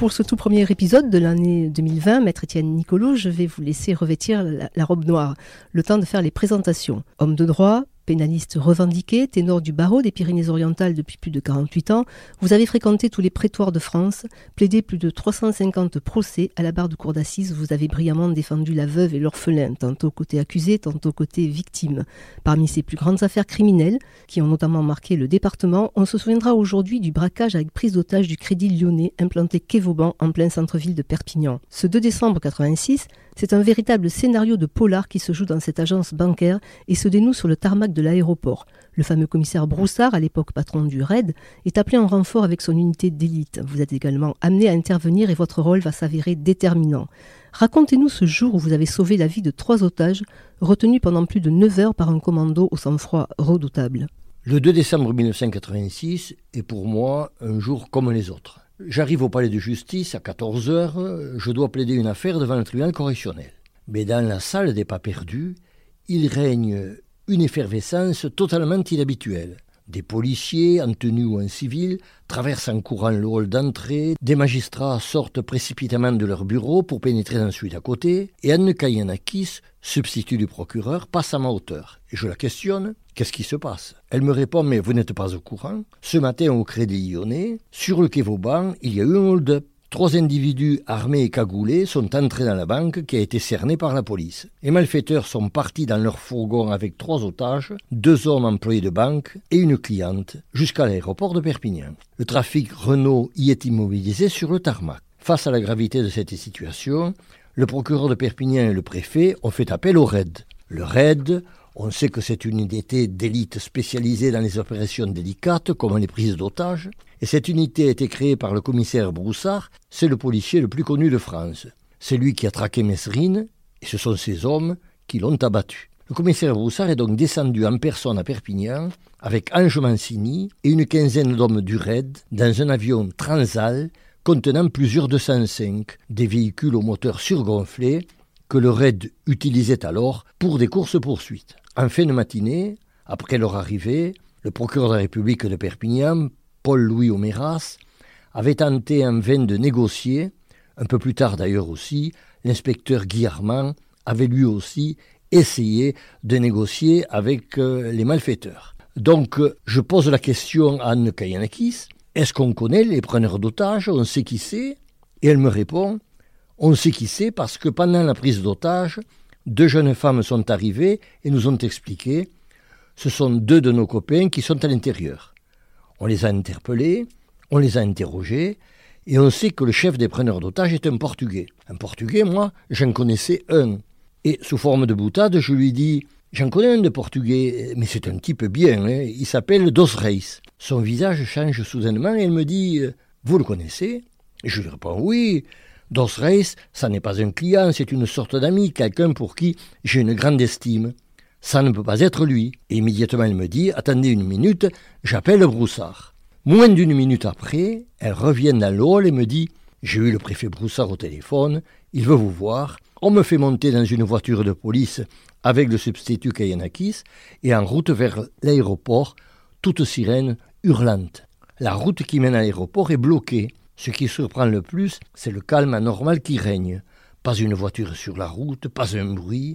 Pour ce tout premier épisode de l'année 2020, Maître Étienne Nicolo, je vais vous laisser revêtir la, la robe noire, le temps de faire les présentations. Homme de droit, pénaliste revendiqué, ténor du barreau des Pyrénées-Orientales depuis plus de 48 ans, vous avez fréquenté tous les prétoires de France, plaidé plus de 350 procès à la barre de cour d'assises, vous avez brillamment défendu la veuve et l'orphelin, tantôt côté accusé, tantôt côté victime. Parmi ces plus grandes affaires criminelles, qui ont notamment marqué le département, on se souviendra aujourd'hui du braquage avec prise d'otage du Crédit Lyonnais implanté quai Vauban en plein centre-ville de Perpignan. Ce 2 décembre 86, c'est un véritable scénario de polar qui se joue dans cette agence bancaire et se dénoue sur le tarmac de l'aéroport. Le fameux commissaire Broussard, à l'époque patron du RAID, est appelé en renfort avec son unité d'élite. Vous êtes également amené à intervenir et votre rôle va s'avérer déterminant. Racontez-nous ce jour où vous avez sauvé la vie de trois otages, retenus pendant plus de 9 heures par un commando au sang-froid redoutable. Le 2 décembre 1986 est pour moi un jour comme les autres. J'arrive au palais de justice à 14 heures, je dois plaider une affaire devant le tribunal correctionnel. Mais dans la salle des pas perdus, il règne une effervescence totalement inhabituelle. Des policiers, en tenue ou en civil, traversent en courant le hall d'entrée, des magistrats sortent précipitamment de leur bureau pour pénétrer celui d'à côté, et Anne Kayanakis, substitut du procureur, passe à ma hauteur. Et je la questionne, qu'est-ce qui se passe? Elle me répond, mais vous n'êtes pas au courant. Ce matin, au Crédit Lyonnais, sur le quai Vauban, il y a eu un hold-up. Trois individus armés et cagoulés sont entrés dans la banque qui a été cernée par la police. Les malfaiteurs sont partis dans leur fourgon avec trois otages, deux hommes employés de banque et une cliente, jusqu'à l'aéroport de Perpignan. Le trafic Renault y est immobilisé sur le tarmac. Face à la gravité de cette situation, le procureur de Perpignan et le préfet ont fait appel au RAID. Le RAID, on sait que c'est une unité d'élite spécialisée dans les opérations délicates, comme les prises d'otages, et cette unité a été créée par le commissaire Broussard, c'est le policier le plus connu de France. C'est lui qui a traqué Mesrine, et ce sont ces hommes qui l'ont abattu. Le commissaire Broussard est donc descendu en personne à Perpignan avec Ange Mancini et une quinzaine d'hommes du RAID dans un avion Transal contenant plusieurs 205, des véhicules au moteur surgonflé que le RAID utilisait alors pour des courses-poursuites. En fin de matinée, après leur arrivée, le procureur de la République de Perpignan, Paul-Louis Omeras, avait tenté en vain de négocier. Un peu plus tard d'ailleurs aussi, l'inspecteur Guy Armand avait lui aussi essayé de négocier avec euh, les malfaiteurs. Donc euh, je pose la question à Anne Kayanakis, est-ce qu'on connaît les preneurs d'otages On sait qui c'est? Et elle me répond, on sait qui c'est parce que pendant la prise d'otages, deux jeunes femmes sont arrivées et nous ont expliqué, ce sont deux de nos copains qui sont à l'intérieur. On les a interpellés, on les a interrogés, et on sait que le chef des preneurs d'otages est un Portugais. Un Portugais, moi, j'en connaissais un. Et sous forme de boutade, je lui dis J'en connais un de Portugais, mais c'est un type bien, hein. il s'appelle Dos Reis. Son visage change soudainement et elle me dit Vous le connaissez? Je lui réponds Oui. Dos Reis, ça n'est pas un client, c'est une sorte d'ami, quelqu'un pour qui j'ai une grande estime. Ça ne peut pas être lui. Et immédiatement, elle me dit Attendez une minute, j'appelle Broussard. Moins d'une minute après, elle revient dans le et me dit J'ai eu le préfet Broussard au téléphone, il veut vous voir. On me fait monter dans une voiture de police avec le substitut Kayanakis et en route vers l'aéroport, toute sirène hurlante. La route qui mène à l'aéroport est bloquée. Ce qui surprend le plus, c'est le calme anormal qui règne. Pas une voiture sur la route, pas un bruit,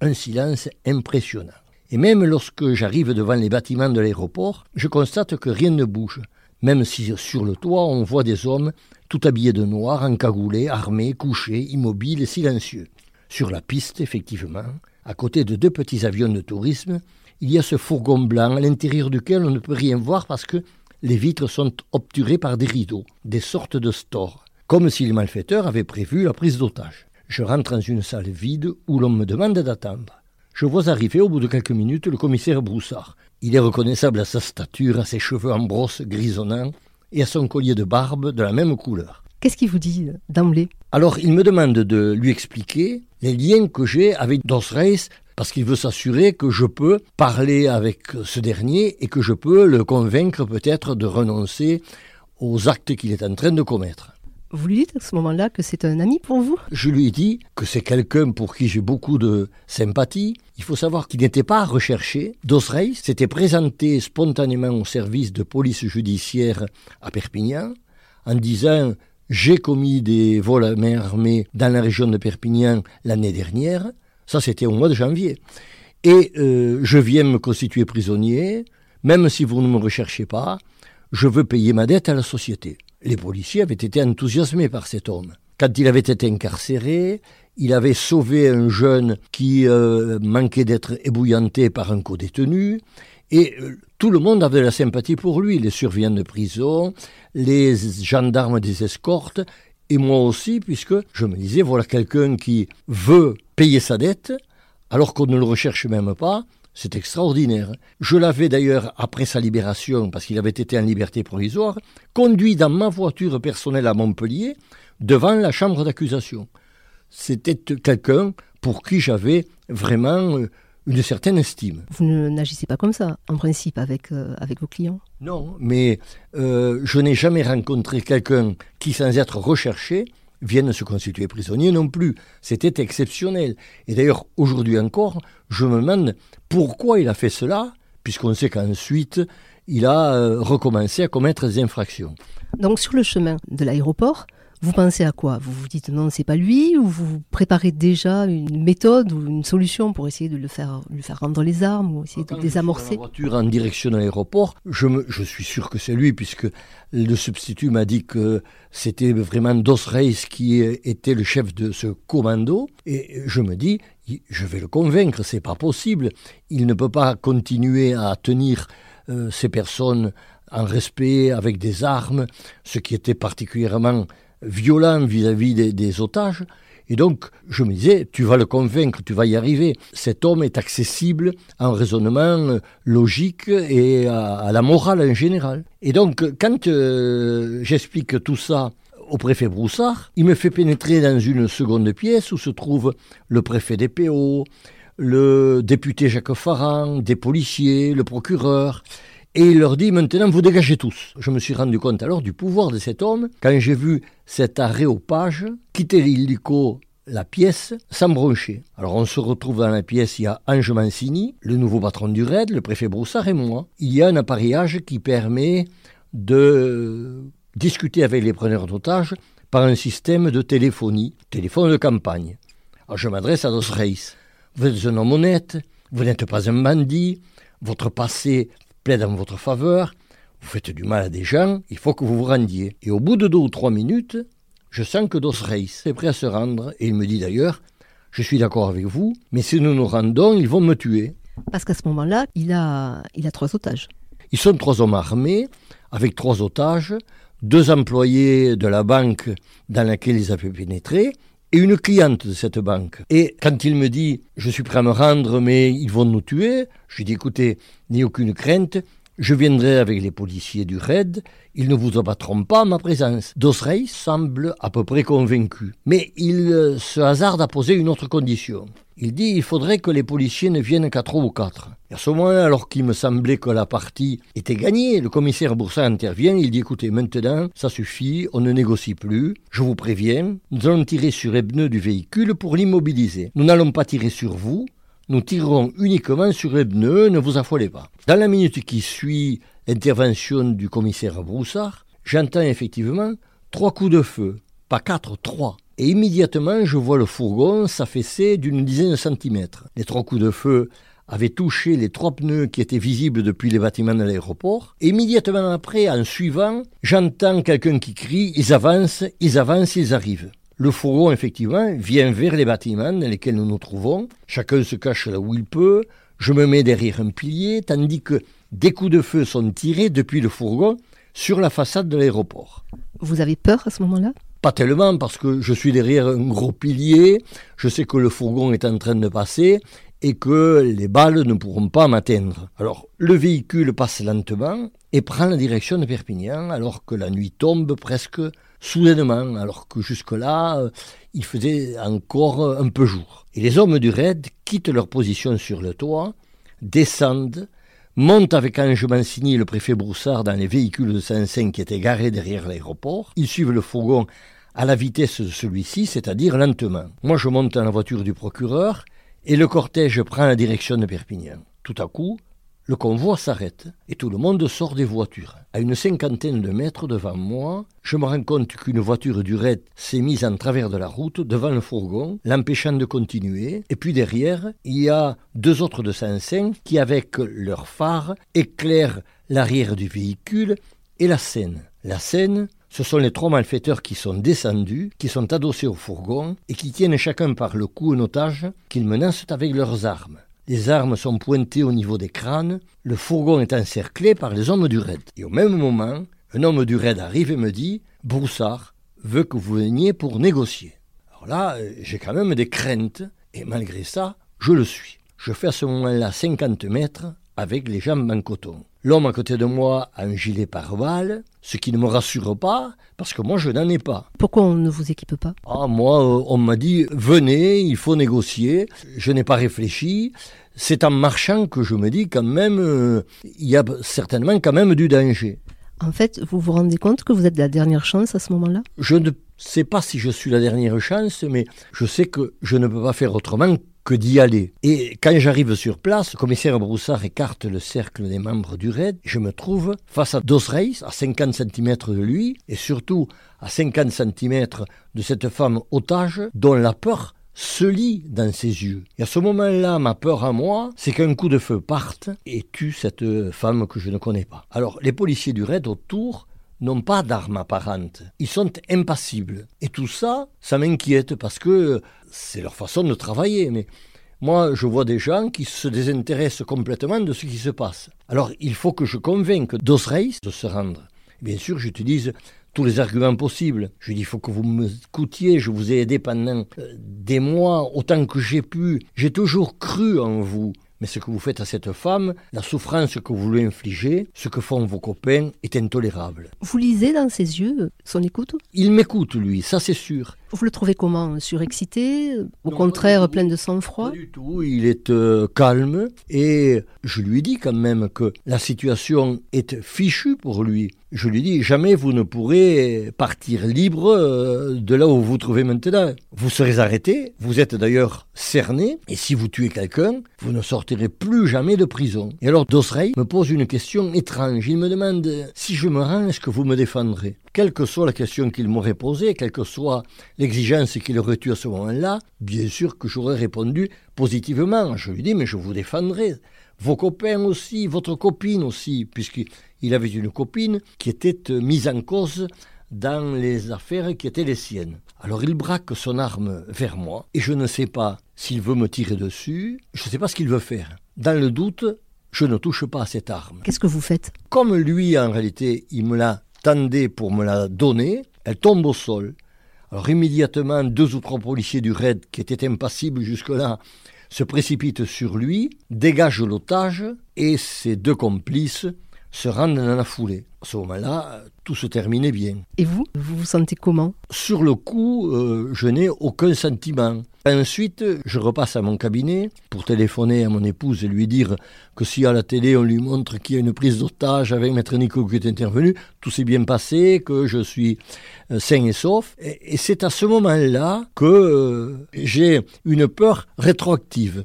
un silence impressionnant. Et même lorsque j'arrive devant les bâtiments de l'aéroport, je constate que rien ne bouge, même si sur le toit on voit des hommes tout habillés de noir, encagoulés, armés, couchés, immobiles et silencieux. Sur la piste, effectivement, à côté de deux petits avions de tourisme, il y a ce fourgon blanc à l'intérieur duquel on ne peut rien voir parce que les vitres sont obturées par des rideaux, des sortes de stores, comme si les malfaiteurs avaient prévu la prise d'otage. Je rentre dans une salle vide où l'on me demande d'attendre. Je vois arriver au bout de quelques minutes le commissaire Broussard. Il est reconnaissable à sa stature, à ses cheveux en brosse grisonnants et à son collier de barbe de la même couleur. Qu'est-ce qu'il vous dit d'emblée? Alors il me demande de lui expliquer les liens que j'ai avec Dos Reis parce qu'il veut s'assurer que je peux parler avec ce dernier et que je peux le convaincre peut-être de renoncer aux actes qu'il est en train de commettre. Vous lui dites à ce moment-là que c'est un ami pour vous? Je lui dis que c'est quelqu'un pour qui j'ai beaucoup de sympathie. Il faut savoir qu'il n'était pas recherché. Dosrey s'était présenté spontanément au service de police judiciaire à Perpignan en disant j'ai commis des vols à main armée dans la région de Perpignan l'année dernière. Ça, c'était au mois de janvier. Et euh, je viens me constituer prisonnier. Même si vous ne me recherchez pas, je veux payer ma dette à la société. Les policiers avaient été enthousiasmés par cet homme. Quand il avait été incarcéré, il avait sauvé un jeune qui euh, manquait d'être ébouillanté par un co-détenu. Et euh, tout le monde avait de la sympathie pour lui, les surveillants de prison, les gendarmes des escortes, et moi aussi, puisque je me disais, voilà quelqu'un qui veut payer sa dette, alors qu'on ne le recherche même pas, c'est extraordinaire. Je l'avais d'ailleurs, après sa libération, parce qu'il avait été en liberté provisoire, conduit dans ma voiture personnelle à Montpellier, devant la chambre d'accusation. C'était quelqu'un pour qui j'avais vraiment euh, une certaine estime. Vous n'agissez pas comme ça, en principe, avec, euh, avec vos clients Non, mais euh, je n'ai jamais rencontré quelqu'un qui, sans être recherché, vienne se constituer prisonnier non plus. C'était exceptionnel. Et d'ailleurs, aujourd'hui encore, je me demande pourquoi il a fait cela, puisqu'on sait qu'ensuite, il a euh, recommencé à commettre des infractions. Donc sur le chemin de l'aéroport, vous pensez à quoi? Vous vous dites non, c'est pas lui, ou vous préparez déjà une méthode ou une solution pour essayer de le faire, lui faire rendre les armes ou essayer de désamorcer la voiture en direction de l'aéroport, je, me, je suis sûr que c'est lui, puisque le substitut m'a dit que c'était vraiment Dos Reis qui était le chef de ce commando, et je me dis, je vais le convaincre, c'est pas possible. Il ne peut pas continuer à tenir euh, ces personnes en respect avec des armes, ce qui était particulièrement violent vis-à-vis des, otages. Et donc, je me disais, tu vas le convaincre, tu vas y arriver. Cet homme est accessible un raisonnement logique et à, la morale en général. Et donc, quand euh, j'explique tout ça au préfet Broussard, il me fait pénétrer dans une seconde pièce où se trouve le préfet des PO, le député Jacques Farran, des policiers, le procureur. Et il leur dit maintenant vous dégagez tous. Je me suis rendu compte alors du pouvoir de cet homme quand j'ai vu cet aréopage quitter l'hélico la pièce sans broncher. Alors on se retrouve dans la pièce, il y a Ange Mancini, le nouveau patron du RAID, le préfet Broussard et moi. Il y a un appareillage qui permet de discuter avec les preneurs d'otages par un système de téléphonie, téléphone de campagne. Alors je m'adresse à Dos Reis. Vous êtes un homme honnête, vous n'êtes pas un bandit, votre passé plaide en votre faveur, vous faites du mal à des gens, il faut que vous vous rendiez. Et au bout de deux ou trois minutes, je sens que Dos Reis est prêt à se rendre, et il me dit d'ailleurs, je suis d'accord avec vous, mais si nous nous rendons, ils vont me tuer. Parce qu'à ce moment-là, il a, il a trois otages. Ils sont trois hommes armés, avec trois otages, deux employés de la banque dans laquelle ils avaient pénétré, et une cliente de cette banque. Et quand il me dit je suis prêt à me rendre mais ils vont nous tuer, je lui dis écoutez, ni aucune crainte, je viendrai avec les policiers du RAID, ils ne vous abattront pas en ma présence. Dosrey semble à peu près convaincu, mais il euh, se hasarde à poser une autre condition. Il dit il faudrait que les policiers ne viennent qu'à trois ou quatre. À ce moment-là, alors qu'il me semblait que la partie était gagnée, le commissaire Boursat intervient, il dit écoutez, maintenant, ça suffit, on ne négocie plus, je vous préviens, nous allons tirer sur les pneus du véhicule pour l'immobiliser. Nous n'allons pas tirer sur vous, nous tirerons uniquement sur les pneus, ne vous affolez pas. Dans la minute qui suit l'intervention du commissaire Broussard, j'entends effectivement trois coups de feu. Pas quatre, trois. Et immédiatement, je vois le fourgon s'affaisser d'une dizaine de centimètres. Les trois coups de feu avaient touché les trois pneus qui étaient visibles depuis les bâtiments de l'aéroport. Immédiatement après, en suivant, j'entends quelqu'un qui crie Ils avancent, ils avancent, ils arrivent. Le fourgon, effectivement, vient vers les bâtiments dans lesquels nous nous trouvons. Chacun se cache là où il peut. Je me mets derrière un pilier, tandis que des coups de feu sont tirés depuis le fourgon sur la façade de l'aéroport. Vous avez peur à ce moment-là? Pas tellement, parce que je suis derrière un gros pilier, je sais que le fourgon est en train de passer et que les balles ne pourront pas m'atteindre. Alors, le véhicule passe lentement et prend la direction de Perpignan alors que la nuit tombe presque soudainement, alors que jusque-là, euh, il faisait encore un peu jour. Et les hommes du raid quittent leur position sur le toit, descendent, montent avec Ange Mancini le préfet Broussard dans les véhicules de Saint-Saint qui étaient garés derrière l'aéroport. Ils suivent le fourgon à la vitesse de celui-ci, c'est-à-dire lentement. Moi, je monte dans la voiture du procureur et le cortège prend la direction de Perpignan. Tout à coup, le convoi s'arrête et tout le monde sort des voitures. À une cinquantaine de mètres devant moi, je me rends compte qu'une voiture du raid s'est mise en travers de la route devant le fourgon, l'empêchant de continuer. Et puis derrière, il y a deux autres de Saint-Saint qui, avec leurs phares, éclairent l'arrière du véhicule et la scène. La scène, ce sont les trois malfaiteurs qui sont descendus, qui sont adossés au fourgon et qui tiennent chacun par le cou un otage qu'ils menacent avec leurs armes. Les armes sont pointées au niveau des crânes, le fourgon est encerclé par les hommes du raid. Et au même moment, un homme du raid arrive et me dit Broussard veut que vous veniez pour négocier. Alors là, j'ai quand même des craintes, et malgré ça, je le suis. Je fais à ce moment-là 50 mètres avec les jambes en coton. L'homme à côté de moi a un gilet pare-balles, ce qui ne me rassure pas, parce que moi je n'en ai pas. Pourquoi on ne vous équipe pas? Ah, moi, euh, on m'a dit, venez, il faut négocier. Je n'ai pas réfléchi. C'est en marchant que je me dis quand même, euh, il y a certainement quand même du danger. En fait, vous vous rendez compte que vous êtes la dernière chance à ce moment-là? Je ne sais pas si je suis la dernière chance, mais je sais que je ne peux pas faire autrement que d'y aller. Et quand j'arrive sur place, le commissaire Broussard écarte le cercle des membres du raid. Je me trouve face à Dos Reis, à 50 cm de lui, et surtout à 50 cm de cette femme otage dont la peur se lit dans ses yeux. Et à ce moment-là, ma peur à moi, c'est qu'un coup de feu parte et tue cette femme que je ne connais pas. Alors, les policiers du raid autour n'ont pas d'armes apparentes. Ils sont impassibles. Et tout ça, ça m'inquiète parce que c'est leur façon de travailler. Mais moi, je vois des gens qui se désintéressent complètement de ce qui se passe. Alors, il faut que je convainque Dos Reis de se rendre. Bien sûr, j'utilise tous les arguments possibles. Je dis, il faut que vous m'écoutiez, je vous ai aidé pendant euh, des mois, autant que j'ai pu. J'ai toujours cru en vous. Mais ce que vous faites à cette femme, la souffrance que vous lui infligez, ce que font vos copains, est intolérable. Vous lisez dans ses yeux son écoute? Il m'écoute, lui, ça c'est sûr. Vous le trouvez comment? Surexcité? Au contraire, plein de sang-froid? Pas du tout, il est euh, calme. Et je lui dis quand même que la situation est fichue pour lui. Je lui dis, jamais vous ne pourrez partir libre euh, de là où vous vous trouvez maintenant. Vous serez arrêté, vous êtes d'ailleurs cerné, et si vous tuez quelqu'un, vous ne sortirez plus jamais de prison. Et alors Dosrey me pose une question étrange. Il me demande, si je me rends, est-ce que vous me défendrez? Quelle que soit la question qu'il m'aurait posée, quelle que soit l'exigence qu'il aurait eue à ce moment-là, bien sûr que j'aurais répondu positivement. Je lui dis, mais je vous défendrai vos copains aussi, votre copine aussi, puisqu'il avait une copine qui était euh, mise en cause dans les affaires qui étaient les siennes. Alors il braque son arme vers moi et je ne sais pas s'il veut me tirer dessus, je ne sais pas ce qu'il veut faire. Dans le doute, je ne touche pas à cette arme. Qu'est-ce que vous faites? Comme lui, en réalité, il me l'a tendée pour me la donner, elle tombe au sol. Alors immédiatement, deux ou trois policiers du raid, qui étaient impassibles jusque-là, se précipitent sur lui, dégagent l'otage et ses deux complices se rendent dans la foulée. À ce moment-là, tout se terminait bien. Et vous, vous vous sentez comment? Sur le coup, euh, je n'ai aucun sentiment. Ensuite, je repasse à mon cabinet pour téléphoner à mon épouse et lui dire que si à la télé on lui montre qu'il y a une prise d'otage avec Maître Nico qui est intervenu, tout s'est bien passé, que je suis euh, sain et sauf. Et, c'est à ce moment-là que euh, j'ai une peur rétroactive.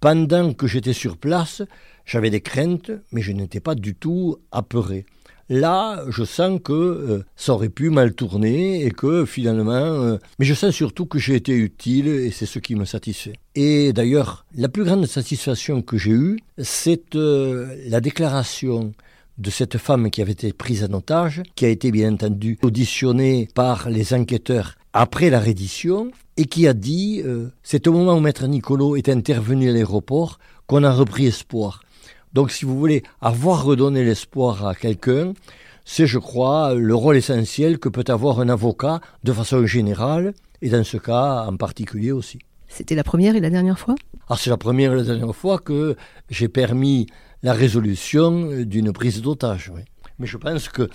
Pendant que j'étais sur place, j'avais des craintes, mais je n'étais pas du tout apeuré. Là, je sens que euh, ça aurait pu mal tourner et que finalement... Euh, mais je sens surtout que j'ai été utile et c'est ce qui me satisfait. Et d'ailleurs, la plus grande satisfaction que j'ai eue, c'est euh, la déclaration de cette femme qui avait été prise en otage, qui a été bien entendu auditionnée par les enquêteurs après la reddition, et qui a dit c'est au moment où Maître Nicolo est intervenu à l'aéroport qu'on a repris espoir. Donc si vous voulez avoir redonné l'espoir à quelqu'un, c'est, je crois, le rôle essentiel que peut avoir un avocat de façon générale, et dans ce cas en particulier aussi. C'était la première et la dernière fois? Ah, c'est la première et la dernière fois que j'ai permis la résolution d'une prise d'otage. Oui. Mais je pense que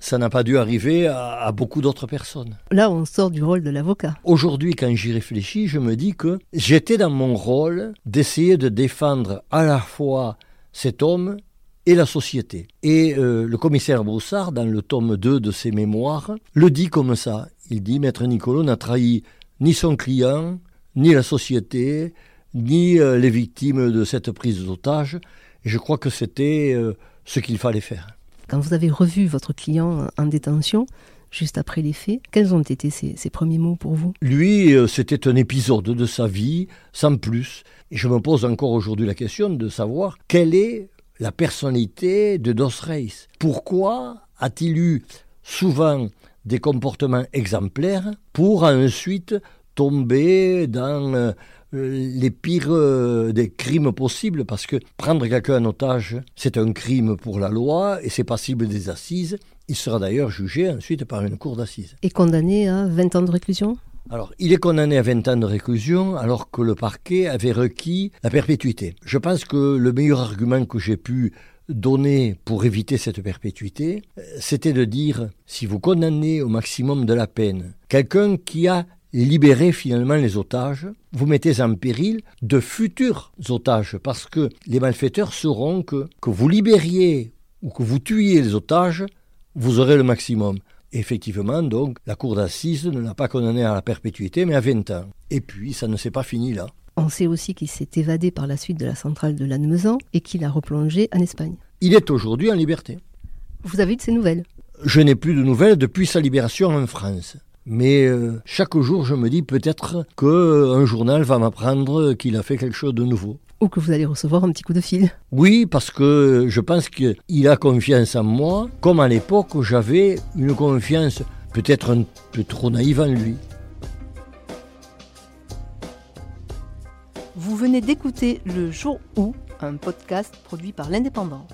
ça n'a pas dû arriver à, à beaucoup d'autres personnes. Là, on sort du rôle de l'avocat. Aujourd'hui, quand j'y réfléchis, je me dis que j'étais dans mon rôle d'essayer de défendre à la fois cet homme et la société. Et euh, le commissaire Broussard, dans le tome 2 de ses mémoires, le dit comme ça. Il dit Maître Nicolo n'a trahi ni son client, ni la société, ni euh, les victimes de cette prise d'otage. Et je crois que c'était euh, ce qu'il fallait faire. Quand vous avez revu votre client en détention, juste après les faits, quels ont été ses, ses premiers mots pour vous? Lui, c'était un épisode de sa vie, sans plus. Et je me pose encore aujourd'hui la question de savoir quelle est la personnalité de Dos Reis. Pourquoi a-t-il eu souvent des comportements exemplaires pour ensuite tomber dans euh, les pires euh, des crimes possibles? Parce que prendre quelqu'un en otage, c'est un crime pour la loi et c'est passible des assises. Il sera d'ailleurs jugé ensuite par une cour d'assises. Et condamné à 20 ans de réclusion? Alors, il est condamné à 20 ans de réclusion alors que le parquet avait requis la perpétuité. Je pense que le meilleur argument que j'ai pu donner pour éviter cette perpétuité, euh, c'était de dire, si vous condamnez au maximum de la peine quelqu'un qui a libéré finalement les otages, vous mettez en péril de futurs otages, parce que les malfaiteurs sauront que, que vous libériez ou que vous tuiez les otages, vous aurez le maximum. Effectivement, donc, la cour d'assises ne l'a pas condamné à la perpétuité, mais à 20 ans. Et puis, ça ne s'est pas fini là. On sait aussi qu'il s'est évadé par la suite de la centrale de Lannemezan et qu'il a replongé en Espagne. Il est aujourd'hui en liberté. Vous avez eu de ses nouvelles? Je n'ai plus de nouvelles depuis sa libération en France. Mais euh, chaque jour, je me dis peut-être qu'un journal va m'apprendre qu'il a fait quelque chose de nouveau. Ou que vous allez recevoir un petit coup de fil Oui, parce que je pense qu'il a confiance en moi, comme à l'époque où j'avais une confiance peut-être un peu trop naïve en lui. Vous venez d'écouter Le Jour où, un podcast produit par l'Indépendant.